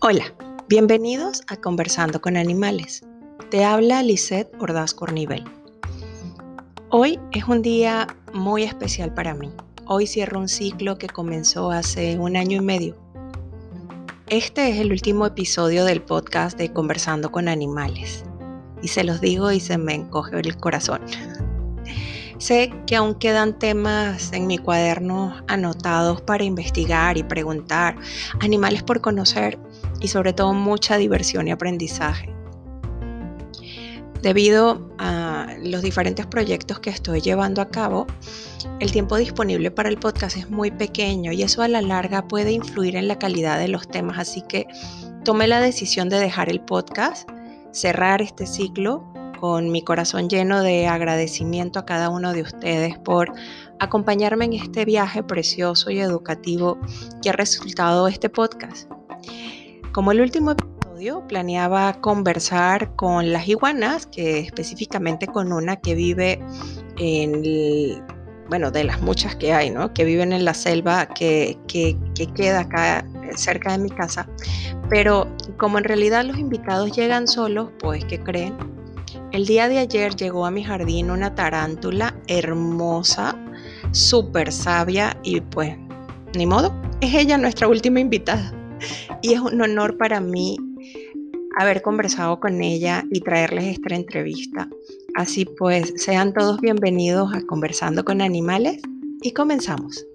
Hola, bienvenidos a Conversando con Animales. Te habla Lisette Ordaz Cornivel. Hoy es un día muy especial para mí. Hoy cierro un ciclo que comenzó hace un año y medio. Este es el último episodio del podcast de Conversando con Animales. Y se los digo y se me encoge el corazón. Sé que aún quedan temas en mi cuaderno anotados para investigar y preguntar, animales por conocer y sobre todo mucha diversión y aprendizaje. Debido a los diferentes proyectos que estoy llevando a cabo, el tiempo disponible para el podcast es muy pequeño y eso a la larga puede influir en la calidad de los temas, así que tomé la decisión de dejar el podcast, cerrar este ciclo con mi corazón lleno de agradecimiento a cada uno de ustedes por acompañarme en este viaje precioso y educativo que ha resultado este podcast. Como el último episodio, planeaba conversar con las iguanas, que específicamente con una que vive en, bueno, de las muchas que hay, ¿no? Que viven en la selva que, que, que queda acá cerca de mi casa. Pero como en realidad los invitados llegan solos, pues, ¿qué creen? El día de ayer llegó a mi jardín una tarántula hermosa, súper sabia y pues, ni modo, es ella nuestra última invitada. Y es un honor para mí haber conversado con ella y traerles esta entrevista. Así pues, sean todos bienvenidos a Conversando con Animales y comenzamos.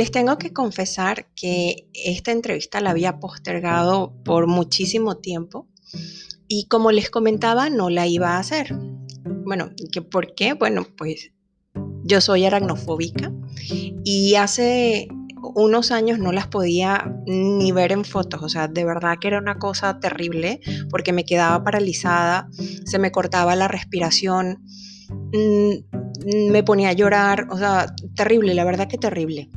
Les tengo que confesar que esta entrevista la había postergado por muchísimo tiempo y como les comentaba no la iba a hacer. Bueno, ¿por qué? Bueno, pues yo soy aracnofóbica y hace unos años no las podía ni ver en fotos, o sea, de verdad que era una cosa terrible porque me quedaba paralizada, se me cortaba la respiración, mm, me ponía a llorar, o sea, terrible, la verdad que terrible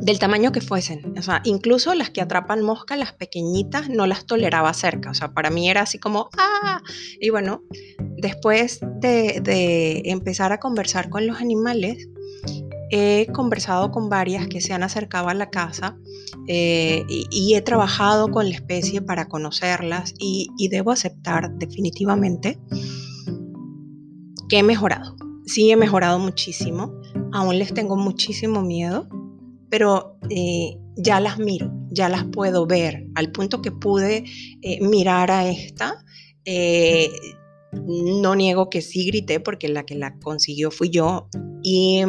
del tamaño que fuesen. O sea, incluso las que atrapan mosca, las pequeñitas, no las toleraba cerca. O sea, para mí era así como, ¡ah! Y bueno, después de, empezar a conversar con los animales, he conversado con varias que se han acercado a la casa eh, y, he trabajado con la especie para conocerlas y debo aceptar definitivamente que he mejorado. Sí, he mejorado muchísimo. Aún les tengo muchísimo miedo pero eh, ya las miro, ya las puedo ver, al punto que pude eh, mirar a esta. Eh, no niego que sí grité porque la que la consiguió fui yo. Y,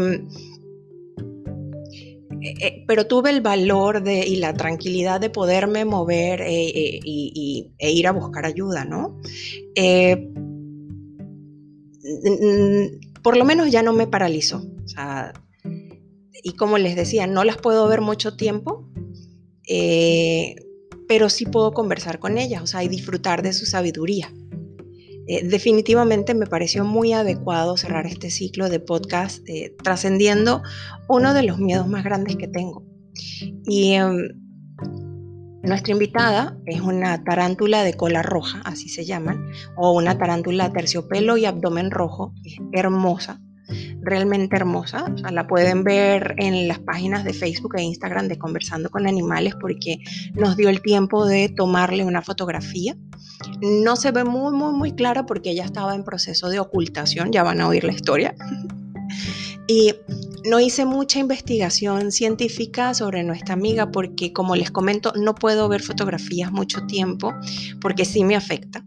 pero tuve el valor de, y la tranquilidad de poderme mover y, e ir a buscar ayuda, ¿no? por lo menos ya no me paralizó. O sea, y como les decía, no las puedo ver mucho tiempo, eh, pero sí puedo conversar con ellas, o sea, y disfrutar de su sabiduría. Eh, definitivamente me pareció muy adecuado cerrar este ciclo de podcast eh, trascendiendo uno de los miedos más grandes que tengo. Y em, nuestra invitada es una tarántula de cola roja, así se llaman, o una tarántula terciopelo y abdomen rojo, hermosa realmente hermosa. la pueden ver en las páginas de Facebook e Instagram de Conversando con Animales porque nos dio el tiempo de tomarle una fotografía. No se ve muy, muy, muy clara porque ella estaba en proceso de ocultación, ya van a oír la historia. Y no hice mucha investigación científica sobre nuestra amiga porque, como les comento, no puedo ver fotografías mucho tiempo porque sí me afecta.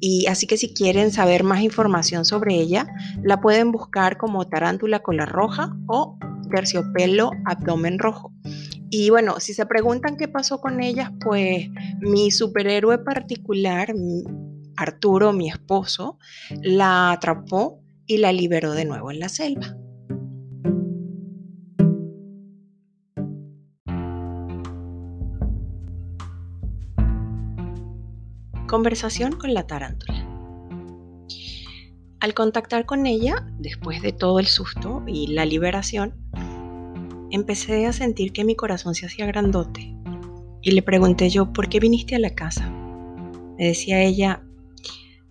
Y así que si quieren saber más información sobre ella, la pueden buscar como tarántula cola roja o terciopelo abdomen rojo. Y bueno, si se preguntan qué pasó con ellas, pues mi superhéroe particular, Arturo, mi esposo, la atrapó y la liberó de nuevo en la selva. Conversación con la tarántula. Al contactar con ella, después de todo el susto y la liberación, empecé a sentir que mi corazón se hacía grandote Y le pregunté yo, ¿por qué viniste a la casa? Me decía ella,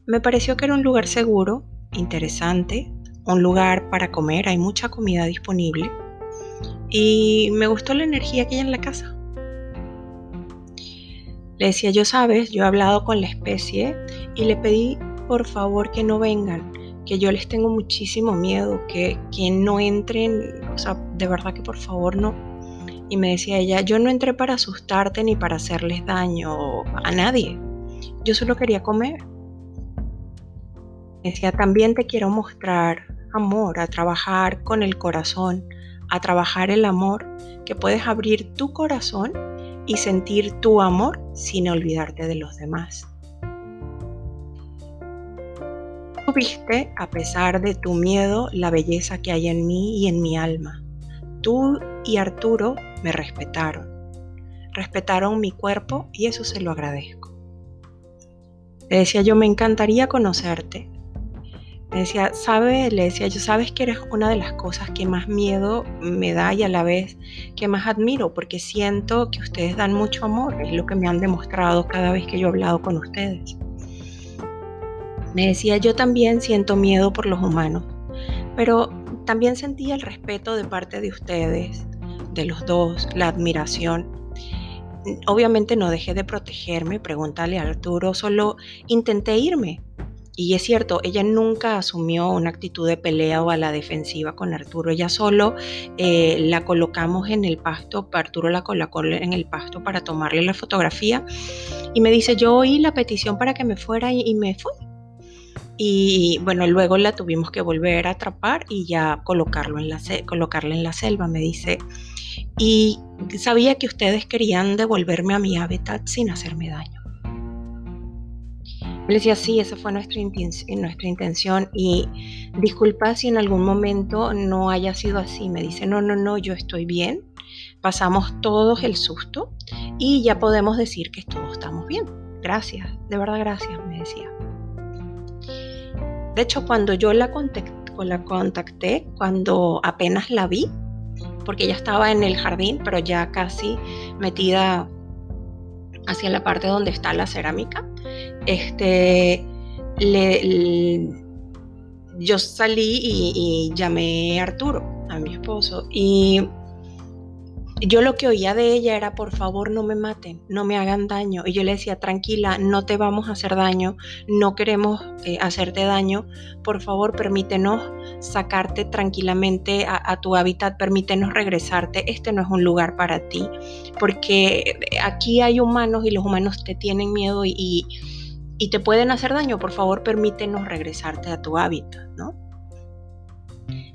me pareció que era un lugar seguro, interesante, un lugar para comer, hay mucha comida disponible y me gustó la energía que hay en la casa. Le decía, yo sabes, yo he hablado con la especie y le pedí por favor que no vengan, que yo les tengo muchísimo miedo, que, que no entren, o sea, de verdad que por favor no. Y me decía ella, yo no entré para asustarte ni para hacerles daño a nadie, yo solo quería comer. Me decía, también te quiero mostrar amor, a trabajar con el corazón, a trabajar el amor, que puedes abrir tu corazón y sentir tu amor sin olvidarte de los demás. Tú viste, a pesar de tu miedo, la belleza que hay en mí y en mi alma. Tú y Arturo me respetaron. Respetaron mi cuerpo y eso se lo agradezco. Le decía yo, me encantaría conocerte, me decía, sabe, le decía yo, sabes que eres una de las cosas que más miedo me da y a la vez que más admiro, porque siento que ustedes dan mucho amor, es lo que me han demostrado cada vez que yo he hablado con ustedes. Me decía, yo también siento miedo por los humanos, pero también sentía el respeto de parte de ustedes, de los dos, la admiración. Obviamente no dejé de protegerme, pregúntale a Arturo, solo intenté irme, y es cierto, ella nunca asumió una actitud de pelea o a la defensiva con Arturo. Ella solo eh, la colocamos en el pasto, Arturo la colocó en el pasto para tomarle la fotografía y me dice, yo oí la petición para que me fuera y, me fui. Y bueno, luego la tuvimos que volver a atrapar y ya colocarlo en la, colocarla en la selva, me dice. Y sabía que ustedes querían devolverme a mi hábitat sin hacerme daño. Le decía, sí, esa fue nuestra, nuestra intención y disculpa si en algún momento no haya sido así. Me dice, no, no, no, yo estoy bien. Pasamos todos el susto y ya podemos decir que todos estamos bien. Gracias, de verdad gracias, me decía. De hecho, cuando yo la la contacté cuando apenas la vi, porque ella estaba en el jardín, pero ya casi metida hacia la parte donde está la cerámica, este, yo salí y, llamé a Arturo, a mi esposo, y yo lo que oía de ella era, por favor, no me maten, no me hagan daño. Y yo le decía, tranquila, no te vamos a hacer daño, no queremos eh, hacerte daño, por favor, permítenos sacarte tranquilamente a, tu hábitat, permítenos regresarte, este no es un lugar para ti, porque aquí hay humanos y los humanos te tienen miedo y te pueden hacer daño, por favor permítenos regresarte a tu hábitat, ¿no?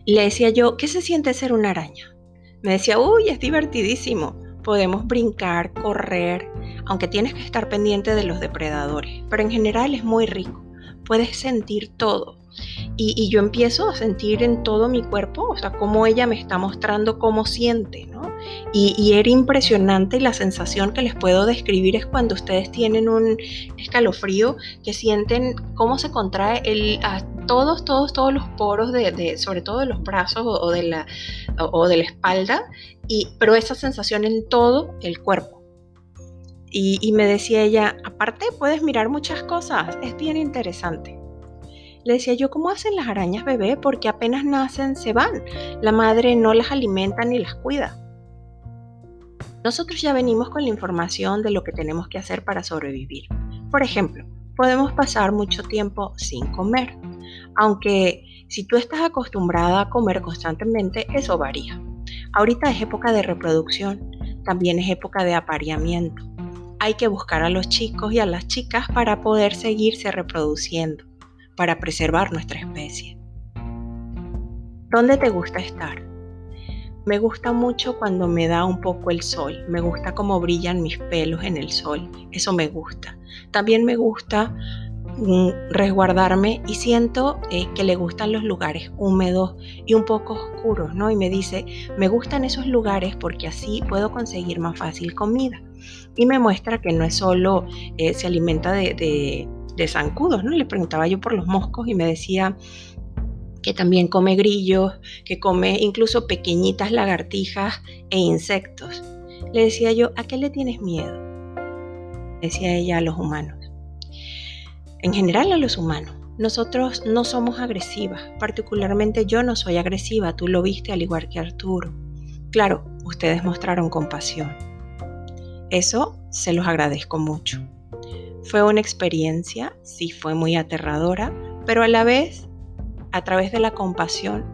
Le decía yo, ¿qué se siente ser una araña? Me decía, uy, es divertidísimo. Podemos brincar, correr, aunque tienes que estar pendiente de los depredadores, pero en general es muy rico. Puedes sentir todo. Y, yo empiezo a sentir en todo mi cuerpo, o sea, cómo ella me está mostrando cómo siente, ¿no? Y, era impresionante la sensación que les puedo describir es cuando ustedes tienen un escalofrío, que sienten cómo se contrae a todos, todos, todos los poros, de, sobre todo de los brazos o, de, la, de la espalda, y, pero esa sensación en todo el cuerpo. Y, y me decía ella, aparte puedes mirar muchas cosas, es bien interesante. Le decía yo, ¿cómo hacen las arañas bebé? Porque apenas nacen se van. La madre no las alimenta ni las cuida. Nosotros ya venimos con la información de lo que tenemos que hacer para sobrevivir. Por ejemplo, podemos pasar mucho tiempo sin comer, aunque si tú estás acostumbrada a comer constantemente, eso varía. Ahorita es época de reproducción, también es época de apareamiento. Hay que buscar a los chicos y a las chicas para poder seguirse reproduciendo para preservar nuestra especie. ¿Dónde te gusta estar? Me gusta mucho cuando me da un poco el sol, me gusta cómo brillan mis pelos en el sol, eso me gusta. También me gusta mm, resguardarme y siento eh, que le gustan los lugares húmedos y un poco oscuros, ¿no? Y me dice, me gustan esos lugares porque así puedo conseguir más fácil comida. Y me muestra que no es solo eh, se alimenta de, de zancudos, ¿no? Le preguntaba yo por los moscos y me decía que también come grillos, que come incluso pequeñitas lagartijas e insectos. Le decía yo, ¿a qué le tienes miedo? decía ella a los humanos. En general a los humanos. Nosotros no somos agresivas, particularmente yo no soy agresiva, tú lo viste al igual que Arturo. Claro, ustedes mostraron compasión. Eso se los agradezco mucho. Fue una experiencia, sí fue muy aterradora, pero a la vez, a través de la compasión,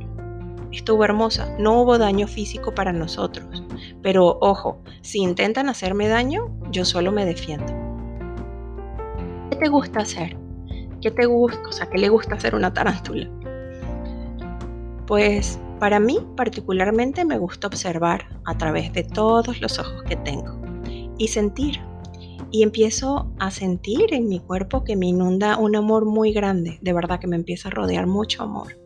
estuvo hermosa. No hubo daño físico para nosotros. Pero ojo, si intentan hacerme daño, yo solo me defiendo. ¿Qué te gusta hacer? ¿Qué te gusta? O sea, ¿qué le gusta hacer una tarántula? Pues para mí particularmente me gusta observar a través de todos los ojos que tengo y sentir. Y empiezo a sentir en mi cuerpo que me inunda un amor muy grande, de verdad que me empieza a rodear mucho amor.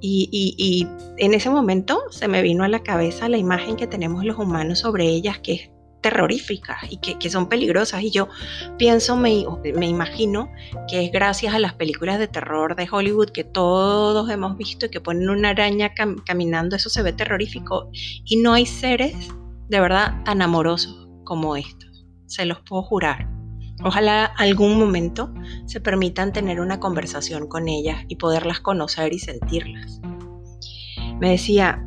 Y, en ese momento se me vino a la cabeza la imagen que tenemos los humanos sobre ellas, que es terrorífica y que, son peligrosas. Y yo pienso, me, me, imagino que es gracias a las películas de terror de Hollywood que todos hemos visto y que ponen una araña caminando, eso se ve terrorífico. Y no hay seres de verdad tan amorosos como estos, se los puedo jurar. Ojalá algún momento se permitan tener una conversación con ellas y poderlas conocer y sentirlas. Me decía,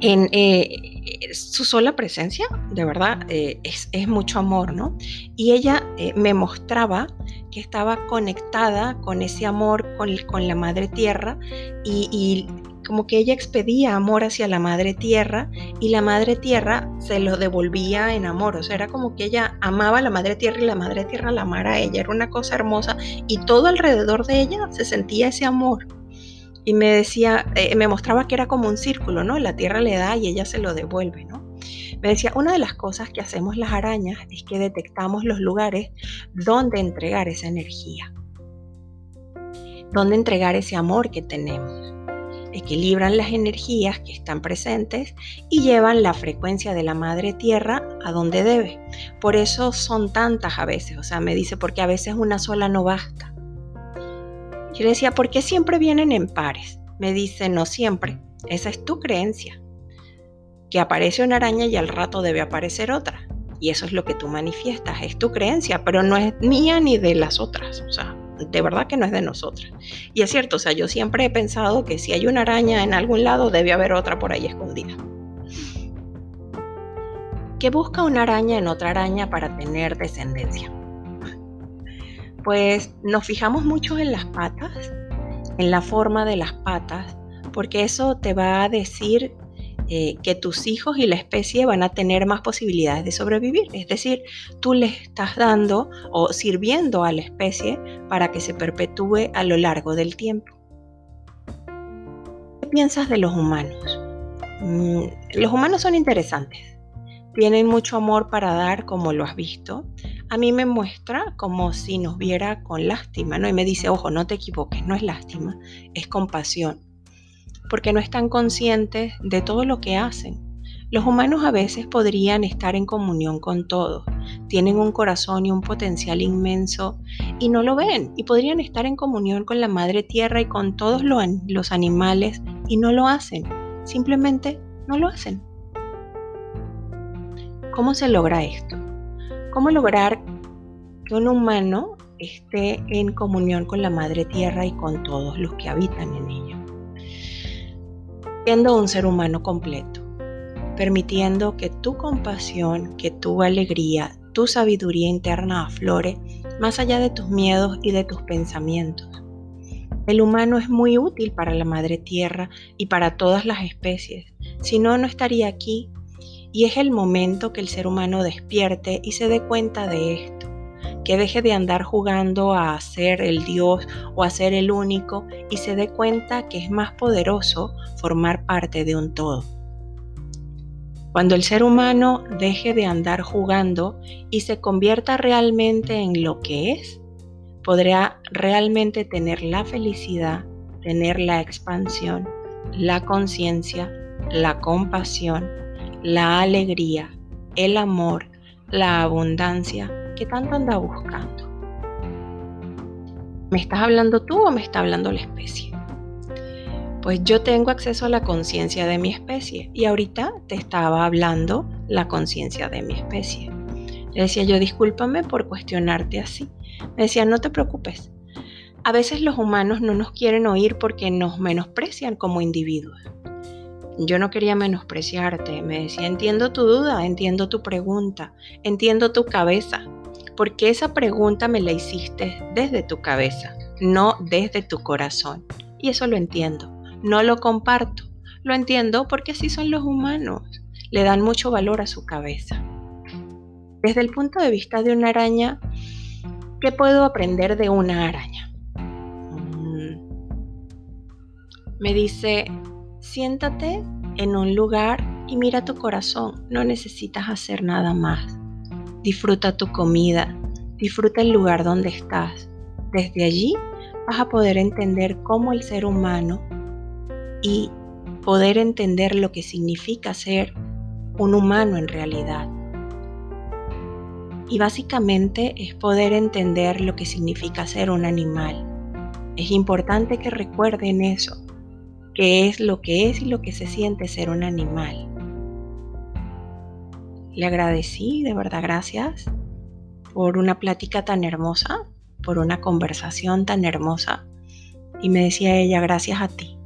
en eh, su sola presencia, de verdad, eh, es, mucho amor, ¿no? Y ella eh, me mostraba que estaba conectada con ese amor, con, con la madre tierra y como que ella expedía amor hacia la madre tierra y la madre tierra se lo devolvía en amor. O sea, era como que ella amaba a la madre tierra y la madre tierra la amara a ella. Era una cosa hermosa y todo alrededor de ella se sentía ese amor. Y me decía, eh, me mostraba que era como un círculo, ¿no? La tierra le da y ella se lo devuelve, ¿no? Me decía, una de las cosas que hacemos las arañas es que detectamos los lugares donde entregar esa energía, donde entregar ese amor que tenemos equilibran las energías que están presentes y llevan la frecuencia de la madre tierra a donde debe. Por eso son tantas a veces, o sea, me dice, porque a veces una sola no basta. Yo le decía, ¿por qué siempre vienen en pares? Me dice, no siempre, esa es tu creencia. Que aparece una araña y al rato debe aparecer otra. Y eso es lo que tú manifiestas, es tu creencia, pero no es mía ni de las otras. O sea, de verdad que no es de nosotras. Y es cierto, o sea, yo siempre he pensado que si hay una araña en algún lado, debe haber otra por ahí escondida. ¿Qué busca una araña en otra araña para tener descendencia? Pues nos fijamos mucho en las patas, en la forma de las patas, porque eso te va a decir eh, que tus hijos y la especie van a tener más posibilidades de sobrevivir. Es decir, tú le estás dando o sirviendo a la especie para que se perpetúe a lo largo del tiempo. ¿Qué piensas de los humanos? Mm, los humanos son interesantes. Tienen mucho amor para dar, como lo has visto. A mí me muestra como si nos viera con lástima, ¿no? Y me dice, ojo, no te equivoques, no es lástima, es compasión porque no están conscientes de todo lo que hacen. Los humanos a veces podrían estar en comunión con todos, tienen un corazón y un potencial inmenso y no lo ven y podrían estar en comunión con la madre tierra y con todos los animales y no lo hacen, simplemente no lo hacen. ¿Cómo se logra esto? ¿Cómo lograr que un humano esté en comunión con la madre tierra y con todos los que habitan en ella? Siendo un ser humano completo, permitiendo que tu compasión, que tu alegría, tu sabiduría interna aflore más allá de tus miedos y de tus pensamientos. El humano es muy útil para la madre tierra y para todas las especies, si no, no estaría aquí y es el momento que el ser humano despierte y se dé cuenta de esto que deje de andar jugando a ser el Dios o a ser el único y se dé cuenta que es más poderoso formar parte de un todo. Cuando el ser humano deje de andar jugando y se convierta realmente en lo que es, podrá realmente tener la felicidad, tener la expansión, la conciencia, la compasión, la alegría, el amor, la abundancia, ¿Qué tanto anda buscando? ¿Me estás hablando tú o me está hablando la especie? Pues yo tengo acceso a la conciencia de mi especie y ahorita te estaba hablando la conciencia de mi especie. Le decía yo, discúlpame por cuestionarte así. Me decía, no te preocupes. A veces los humanos no nos quieren oír porque nos menosprecian como individuos. Yo no quería menospreciarte, me decía, entiendo tu duda, entiendo tu pregunta, entiendo tu cabeza, porque esa pregunta me la hiciste desde tu cabeza, no desde tu corazón. Y eso lo entiendo, no lo comparto, lo entiendo porque así son los humanos, le dan mucho valor a su cabeza. Desde el punto de vista de una araña, ¿qué puedo aprender de una araña? Mm. Me dice, siéntate en un lugar y mira tu corazón, no necesitas hacer nada más. Disfruta tu comida, disfruta el lugar donde estás. Desde allí vas a poder entender cómo el ser humano y poder entender lo que significa ser un humano en realidad. Y básicamente es poder entender lo que significa ser un animal. Es importante que recuerden eso, que es lo que es y lo que se siente ser un animal. Le agradecí, de verdad, gracias por una plática tan hermosa, por una conversación tan hermosa. Y me decía ella, gracias a ti.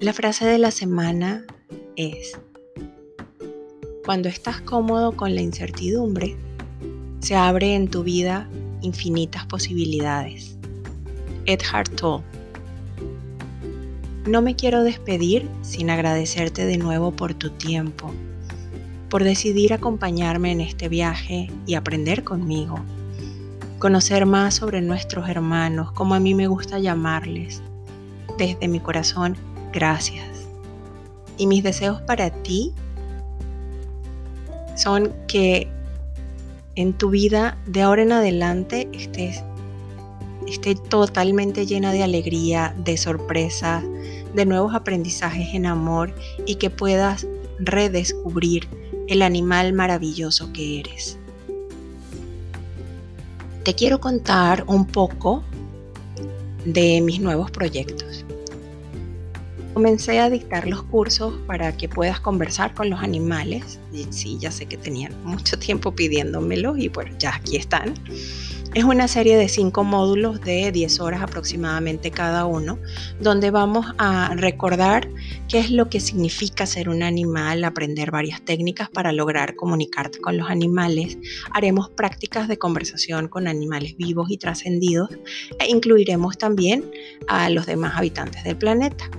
La frase de la semana es, cuando estás cómodo con la incertidumbre, se abre en tu vida infinitas posibilidades. Edhard Toll. No me quiero despedir sin agradecerte de nuevo por tu tiempo, por decidir acompañarme en este viaje y aprender conmigo, conocer más sobre nuestros hermanos, como a mí me gusta llamarles. Desde mi corazón, gracias. Y mis deseos para ti son que en tu vida de ahora en adelante estés, esté totalmente llena de alegría, de sorpresa, de nuevos aprendizajes en amor y que puedas redescubrir el animal maravilloso que eres. Te quiero contar un poco de mis nuevos proyectos. Comencé a dictar los cursos para que puedas conversar con los animales. Y sí, ya sé que tenían mucho tiempo pidiéndomelos y bueno, ya aquí están. Es una serie de cinco módulos de 10 horas aproximadamente cada uno, donde vamos a recordar qué es lo que significa ser un animal, aprender varias técnicas para lograr comunicarte con los animales. Haremos prácticas de conversación con animales vivos y trascendidos e incluiremos también a los demás habitantes del planeta.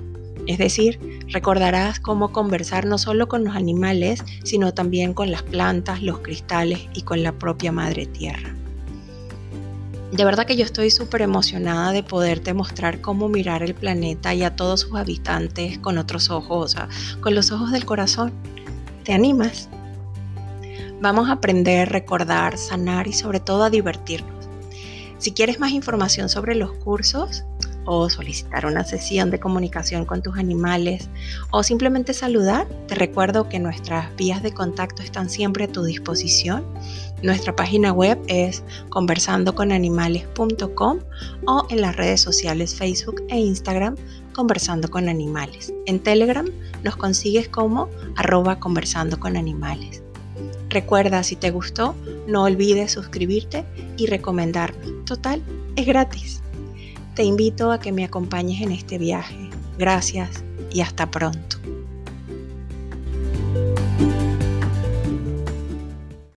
Es decir, recordarás cómo conversar no solo con los animales, sino también con las plantas, los cristales y con la propia madre tierra. De verdad que yo estoy súper emocionada de poderte mostrar cómo mirar el planeta y a todos sus habitantes con otros ojos, o sea, con los ojos del corazón. ¿Te animas? Vamos a aprender, recordar, sanar y sobre todo a divertirnos. Si quieres más información sobre los cursos, o solicitar una sesión de comunicación con tus animales o simplemente saludar, te recuerdo que nuestras vías de contacto están siempre a tu disposición. Nuestra página web es conversandoconanimales.com o en las redes sociales Facebook e Instagram Conversando con Animales. En Telegram nos consigues como arroba conversando. Recuerda, si te gustó, no olvides suscribirte y recomendarnos. Total, es gratis. Te invito a que me acompañes en este viaje. Gracias y hasta pronto.